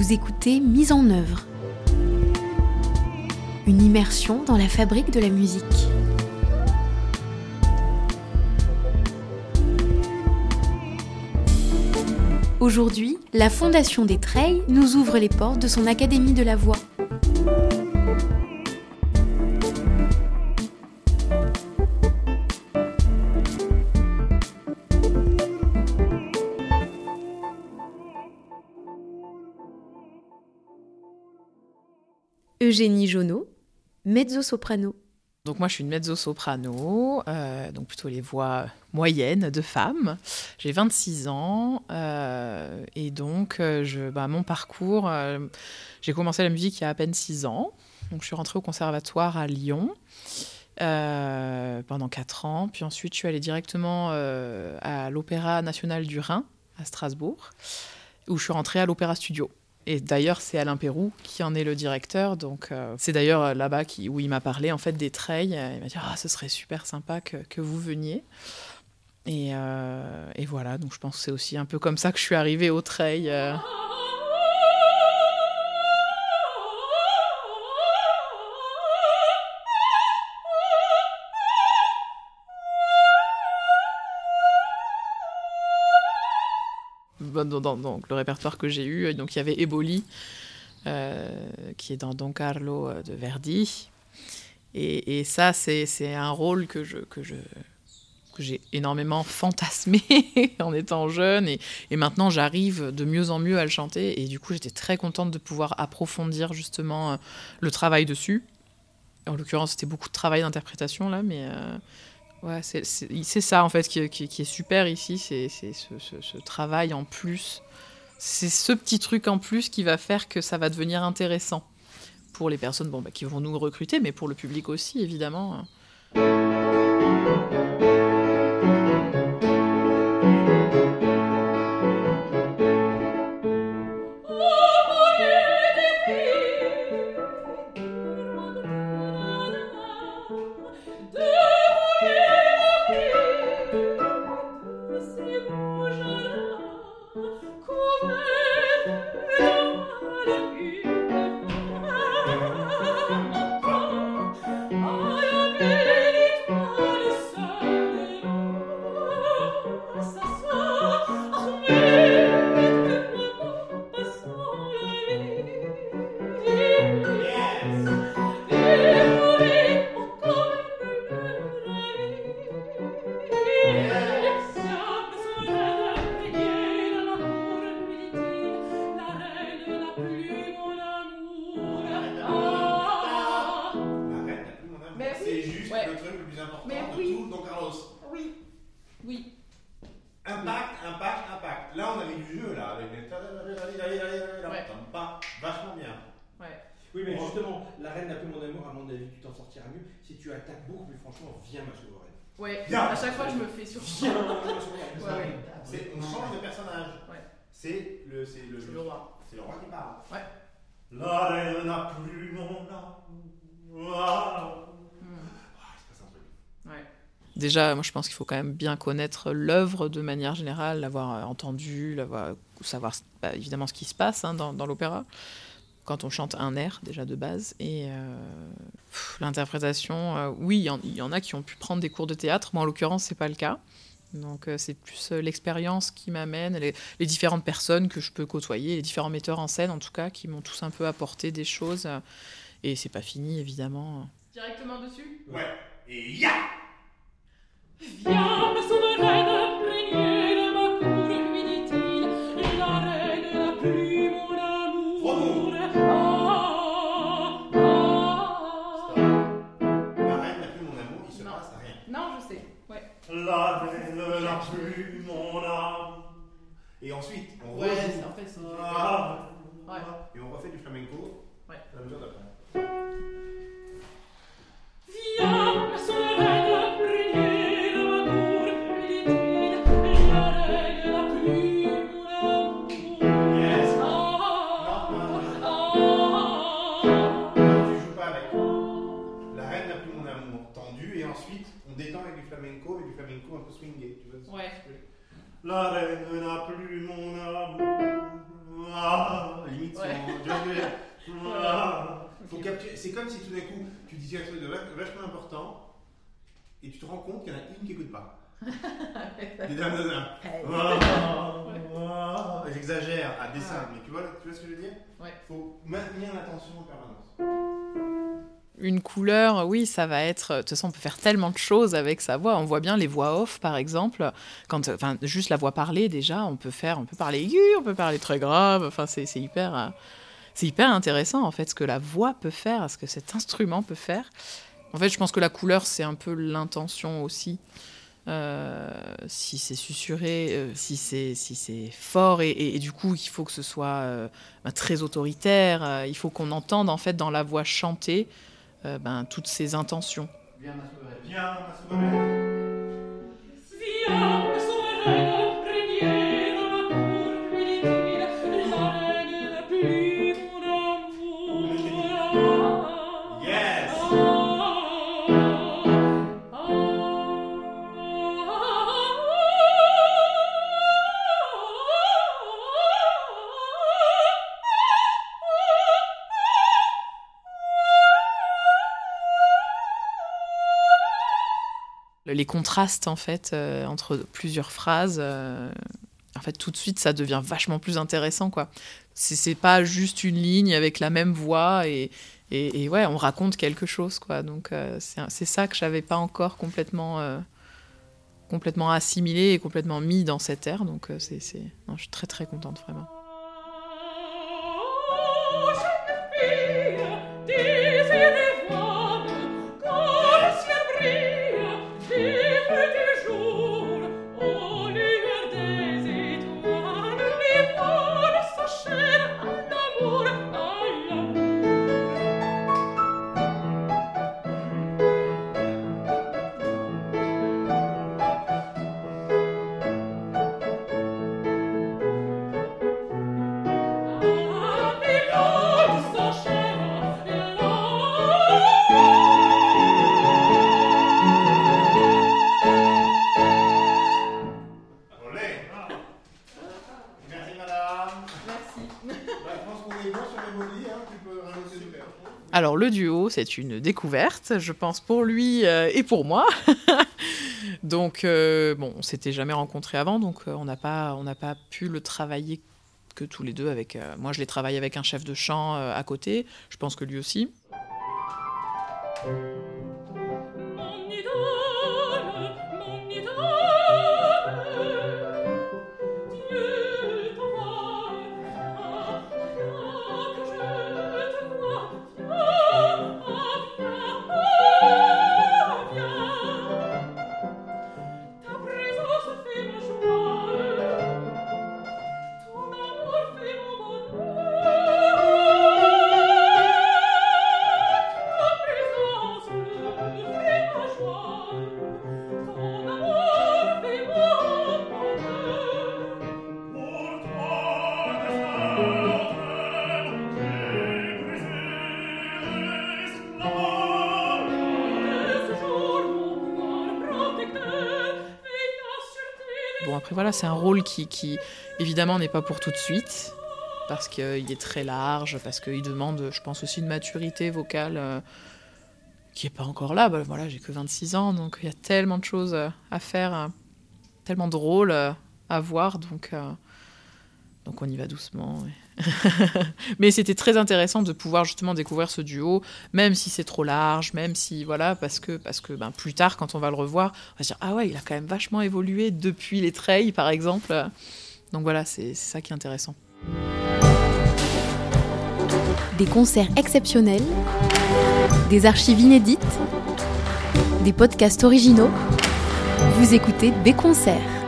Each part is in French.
Vous écoutez Mise en œuvre. Une immersion dans la fabrique de la musique. Aujourd'hui, la Fondation des Treilles nous ouvre les portes de son Académie de la Voix. Eugénie Jonot, mezzo-soprano. Donc moi je suis une mezzo-soprano, euh, donc plutôt les voix moyennes de femmes. J'ai 26 ans euh, et donc euh, je, bah, mon parcours, j'ai commencé la musique il y a à peine 6 ans. Donc je suis rentrée au conservatoire à Lyon pendant 4 ans. Puis ensuite je suis allée directement à l'Opéra national du Rhin à Strasbourg où je suis rentrée à l'Opéra Studio. Et d'ailleurs, c'est Alain Pérou qui en est le directeur. Donc, euh, c'est d'ailleurs euh, là-bas où il m'a parlé en fait des trails. Il m'a dit ah, ce serait super sympa que, que vous veniez. Et, euh, et, voilà, donc je pense que c'est aussi un peu comme ça que je suis arrivée au trail. Dans, le répertoire que j'ai eu. Donc il y avait Eboli, euh, qui est dans Don Carlo euh, de Verdi. Et, ça, c'est un rôle que que j'ai énormément fantasmé en étant jeune et, et maintenant j'arrive de mieux en mieux à le chanter et du coup j'étais très contente de pouvoir approfondir justement euh, le travail dessus. En l'occurrence c'était beaucoup de travail d'interprétation là mais Ouais, c'est ça en fait qui, est super ici, c'est ce, travail en plus. C'est ce petit truc en plus qui va faire que ça va devenir intéressant pour les personnes bon, bah, qui vont nous recruter, mais pour le public aussi évidemment. c'est juste ouais. le truc le plus important mais de oui. tout. Donc, Carlos, oui. Oui. Impact, impact, impact. Là, on avait du jeu, là, avec les. Ouais. Pas vachement bien. Ouais. Oui, mais justement, la reine n'a plus mon amour, à mon avis, tu t'en sortiras mieux. Si tu attaques beaucoup, mais franchement, viens, ma souveraine. Ouais, viens, à chaque fois, je me fais sur Viens, ouais, On change de personnage. Ouais. C'est le, c'est le, le, roi. C'est le roi qui parle. Ouais. La reine n'a plus mon amour déjà, moi je pense qu'il faut quand même bien connaître l'œuvre de manière générale, l'avoir entendu, l'avoir, savoir bah, évidemment ce qui se passe hein, dans, l'opéra quand on chante un air déjà de base. Et euh, l'interprétation, euh, oui, il y, en a qui ont pu prendre des cours de théâtre, moi en l'occurrence c'est pas le cas. Donc euh, c'est plus l'expérience qui m'amène, les, les, différentes personnes que je peux côtoyer, les différents metteurs en scène en tout cas, qui m'ont tous un peu apporté des choses. et c'est pas fini évidemment. Directement dessus? Ouais. Et ya Et ensuite, on ouais, rejoue. en fait. Ah, ouais. Et on refait du flamenco. Ouais. La mesure d'après. Et tu te rends compte qu'il y en a une qui n'écoute pas. Des dames de nains. Ah, ah, J'exagère à dessin, mais tu vois, tu vois ce que je veux dire? Ouais. faut maintenir l'attention en permanence. Une couleur, oui, ça va être. De toute façon, on peut faire tellement de choses avec sa voix. On voit bien les voix off, par exemple. Quand, enfin, juste la voix parlée, déjà, on peut faire, on peut parler aigu, on peut parler très grave. Enfin, c'est c'est hyper, euh, c'est hyper intéressant en fait ce que la voix peut faire, ce que cet instrument peut faire. En fait, je pense que la couleur, c'est un peu l'intention aussi. Euh, si c'est susurré, euh, si c'est si c'est fort et, du coup il faut que ce soit euh, ben, très autoritaire. il faut qu'on entende en fait dans la voix chantée ben, toutes ces intentions. Viens, ma. Viens, ma. Les contrastes en fait euh, entre plusieurs phrases, euh, en fait tout de suite ça devient vachement plus intéressant quoi. C'est pas juste une ligne avec la même voix et, et, ouais on raconte quelque chose quoi. Donc euh, c'est ça que j'avais pas encore complètement complètement assimilé et complètement mis dans cette ère. Donc c'est je suis très très contente vraiment. Le duo, c'est une découverte, je pense pour lui euh, et pour moi. donc euh, bon, on s'était jamais rencontrés avant, donc euh, on n'a pas, pu le travailler que tous les deux avec. moi, je l'ai travaillé avec un chef de chant à côté. Je pense que lui aussi. Voilà, c'est un rôle qui, évidemment n'est pas pour tout de suite parce qu'il est très large, parce qu'il demande, je pense aussi une maturité vocale euh, qui est pas encore là. Bah, voilà, j'ai que 26 ans, donc il y a tellement de choses à faire, tellement de rôles à voir, donc euh, donc on y va doucement. ouais. Mais c'était très intéressant de pouvoir justement découvrir ce duo, même si c'est trop large, même si voilà, parce que parce que ben, plus tard quand on va le revoir, on va se dire ah ouais, il a quand même vachement évolué depuis les trails par exemple. Donc voilà, c'est c'est ça qui est intéressant. Des concerts exceptionnels, des archives inédites, des podcasts originaux. Vous écoutez Des concerts.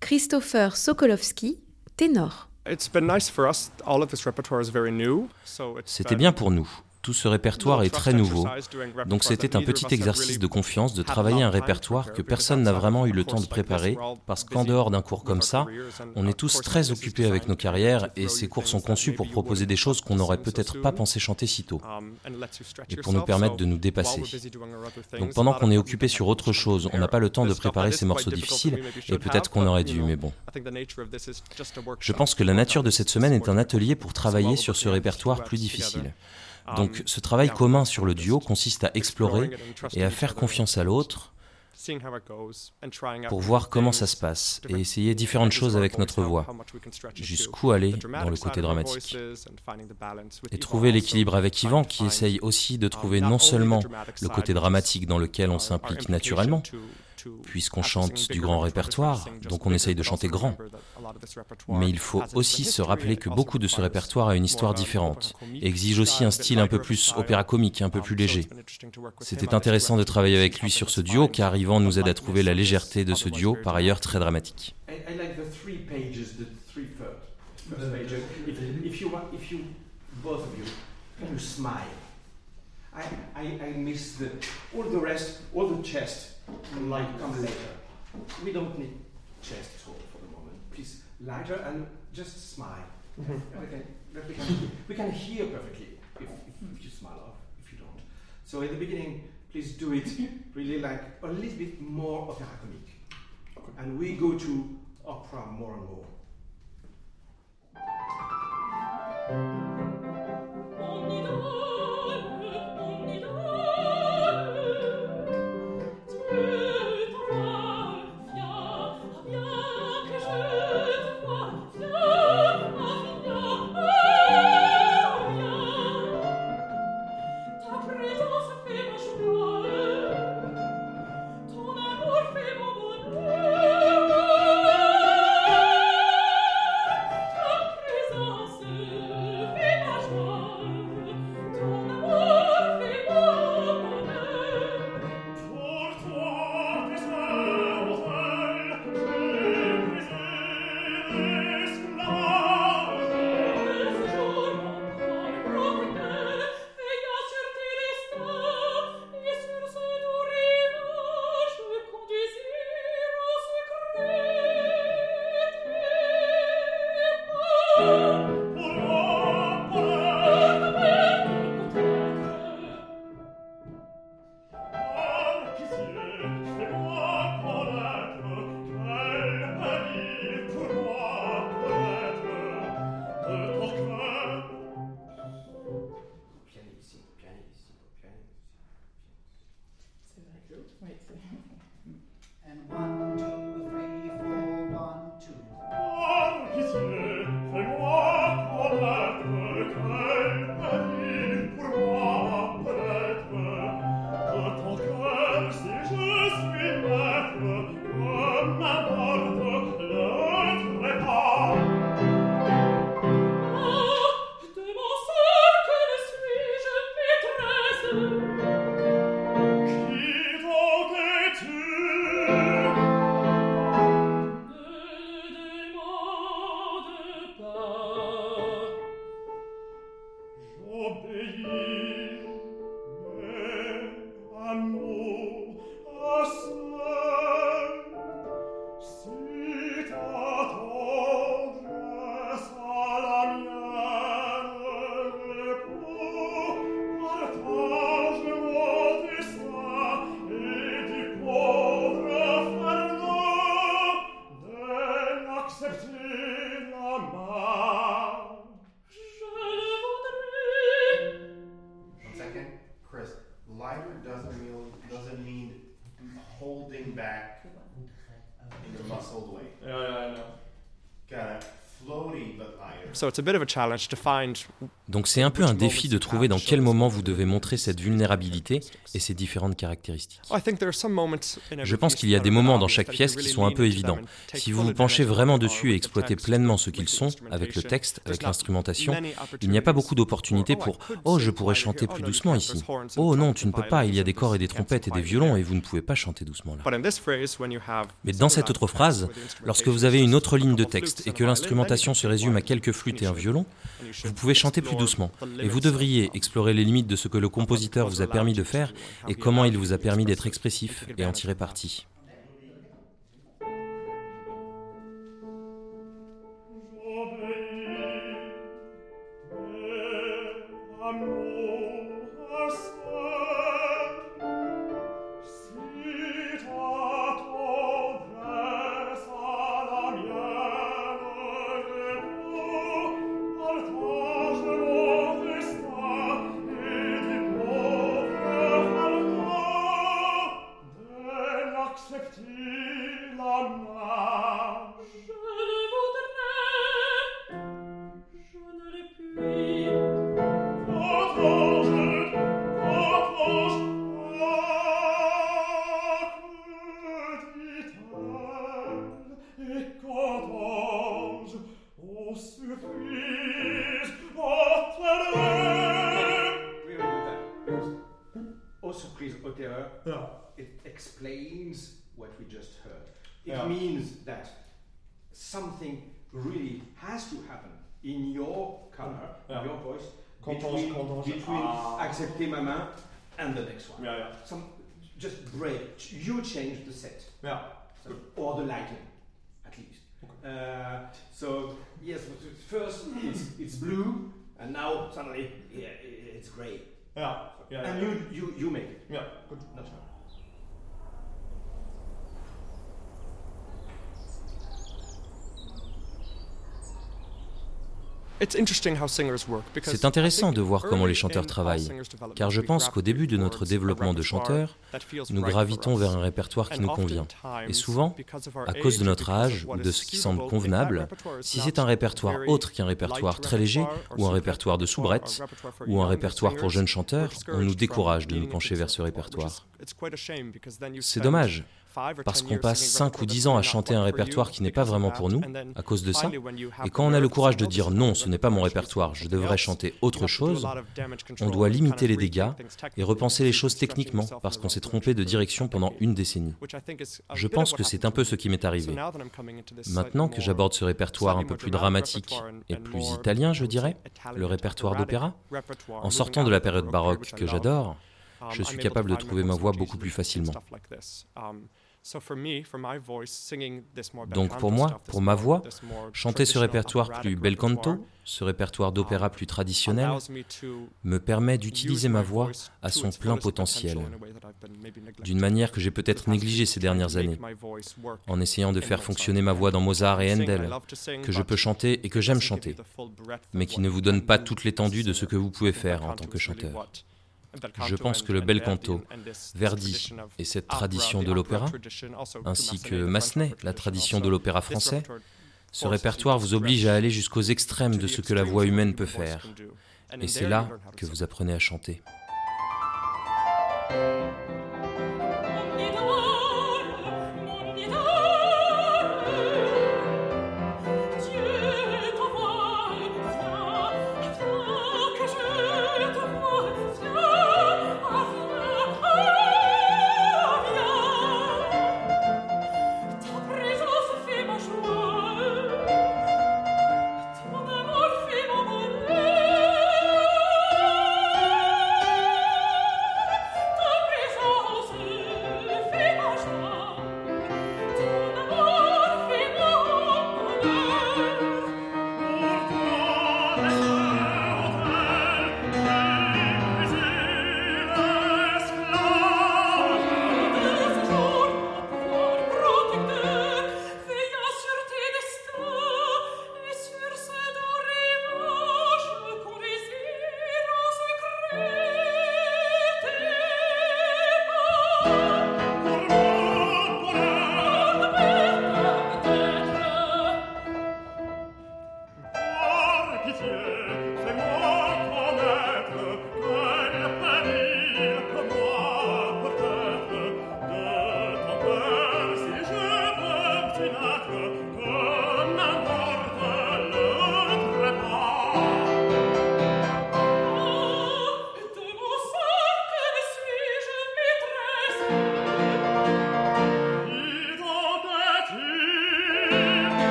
Christopher Sokolowski, ténor. It's been nice for us. All of this repertoire is very new, so it's C'était been- bien pour nous. Tout ce répertoire est très nouveau, donc c'était un petit exercice de confiance de travailler un répertoire que personne n'a vraiment eu le temps de préparer, parce qu'en dehors d'un cours comme ça, on est tous très occupés avec nos carrières et ces cours sont conçus pour proposer des choses qu'on n'aurait peut-être pas pensé chanter si tôt, et pour nous permettre de nous dépasser. Donc pendant qu'on est occupé sur autre chose, on n'a pas le temps de préparer ces morceaux difficiles, et peut-être qu'on aurait dû, mais bon. Je pense que la nature de cette semaine est un atelier pour travailler sur ce répertoire plus difficile. Donc ce travail commun sur le duo consiste à explorer et à faire confiance à l'autre pour voir comment ça se passe et essayer différentes choses avec notre voix, jusqu'où aller dans le côté dramatique. Et trouver l'équilibre avec Yvan qui essaye aussi de trouver non seulement le côté dramatique dans lequel on s'implique naturellement, puisqu'on chante du grand répertoire, donc on essaye de chanter grand. Mais il faut aussi se rappeler que beaucoup de ce répertoire a une histoire différente, et exige aussi un style un peu plus opéra comique, un peu plus léger. C'était intéressant de travailler avec lui sur ce duo, car Yvan nous aide à trouver la légèreté de ce duo, par ailleurs très dramatique. Light come later. We don't need chest talk for the moment. Please, lighter and just smile. Mm-hmm. Okay, we, can, we can hear perfectly if, if, if you smile or if you don't. So in the beginning, please do it really like a little bit more opera comique. Okay. And we go to opera more and more. Donc c'est un peu un défi de trouver dans quel moment vous devez montrer cette vulnérabilité et ses différentes caractéristiques. Je pense qu'il y a des moments dans chaque pièce qui sont un peu évidents. Si vous vous penchez vraiment dessus et exploitez pleinement ce qu'ils sont, avec le texte, avec l'instrumentation, il n'y a pas beaucoup d'opportunités pour ⁇ Oh, je pourrais chanter plus doucement ici ⁇ Oh non, tu ne peux pas, il y a des corps et des trompettes et des violons et vous ne pouvez pas chanter doucement là. Mais dans cette autre phrase, lorsque vous avez une autre ligne de texte et que l'instrumentation se résume à quelques flûte et un violon, vous pouvez chanter plus doucement. Et vous devriez explorer les limites de ce que le compositeur vous a permis de faire et comment il vous a permis d'être expressif et en tirer parti. Just break. You change the set. Yeah. So, or the lighting, at least. Okay. Uh, so yes, first it's, it's blue, and now suddenly yeah, it's grey. Yeah. yeah and yeah. you you you make it. Yeah. Good. That's right. C'est intéressant de voir comment les chanteurs travaillent, car je pense qu'au début de notre développement de chanteurs, nous gravitons vers un répertoire qui nous convient. Et souvent, à cause de notre âge ou de ce qui semble convenable, si c'est un répertoire autre qu'un répertoire très léger, ou un répertoire de soubrette, ou un répertoire pour jeunes chanteurs, on nous décourage de nous pencher vers ce répertoire. C'est dommage, parce qu'on passe 5 ou 10 ans à chanter un répertoire qui n'est pas vraiment pour nous, à cause de ça, et quand on a le courage de dire non, ce n'est pas mon répertoire, je devrais chanter autre chose, on doit limiter les dégâts et repenser les choses techniquement, parce qu'on s'est trompé de direction pendant une décennie. Je pense que c'est un peu ce qui m'est arrivé. Maintenant que j'aborde ce répertoire un peu plus dramatique et plus italien, je dirais, le répertoire d'opéra, en sortant de la période baroque que j'adore, je suis capable de trouver ma voix beaucoup plus facilement. Donc pour moi, pour ma voix, chanter ce répertoire plus bel canto, ce répertoire d'opéra plus traditionnel, me permet d'utiliser ma voix à son plein potentiel, d'une manière que j'ai peut-être négligée ces dernières années, en essayant de faire fonctionner ma voix dans Mozart et Handel, que je peux chanter et que j'aime chanter, mais qui ne vous donne pas toute l'étendue de ce que vous pouvez faire en tant que chanteur. Je pense que le bel canto, Verdi et cette tradition de l'opéra, ainsi que Massenet, la tradition de l'opéra français, ce répertoire vous oblige à aller jusqu'aux extrêmes de ce que la voix humaine peut faire. Et c'est là que vous apprenez à chanter.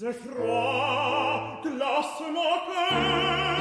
der Frau gelassen auch er.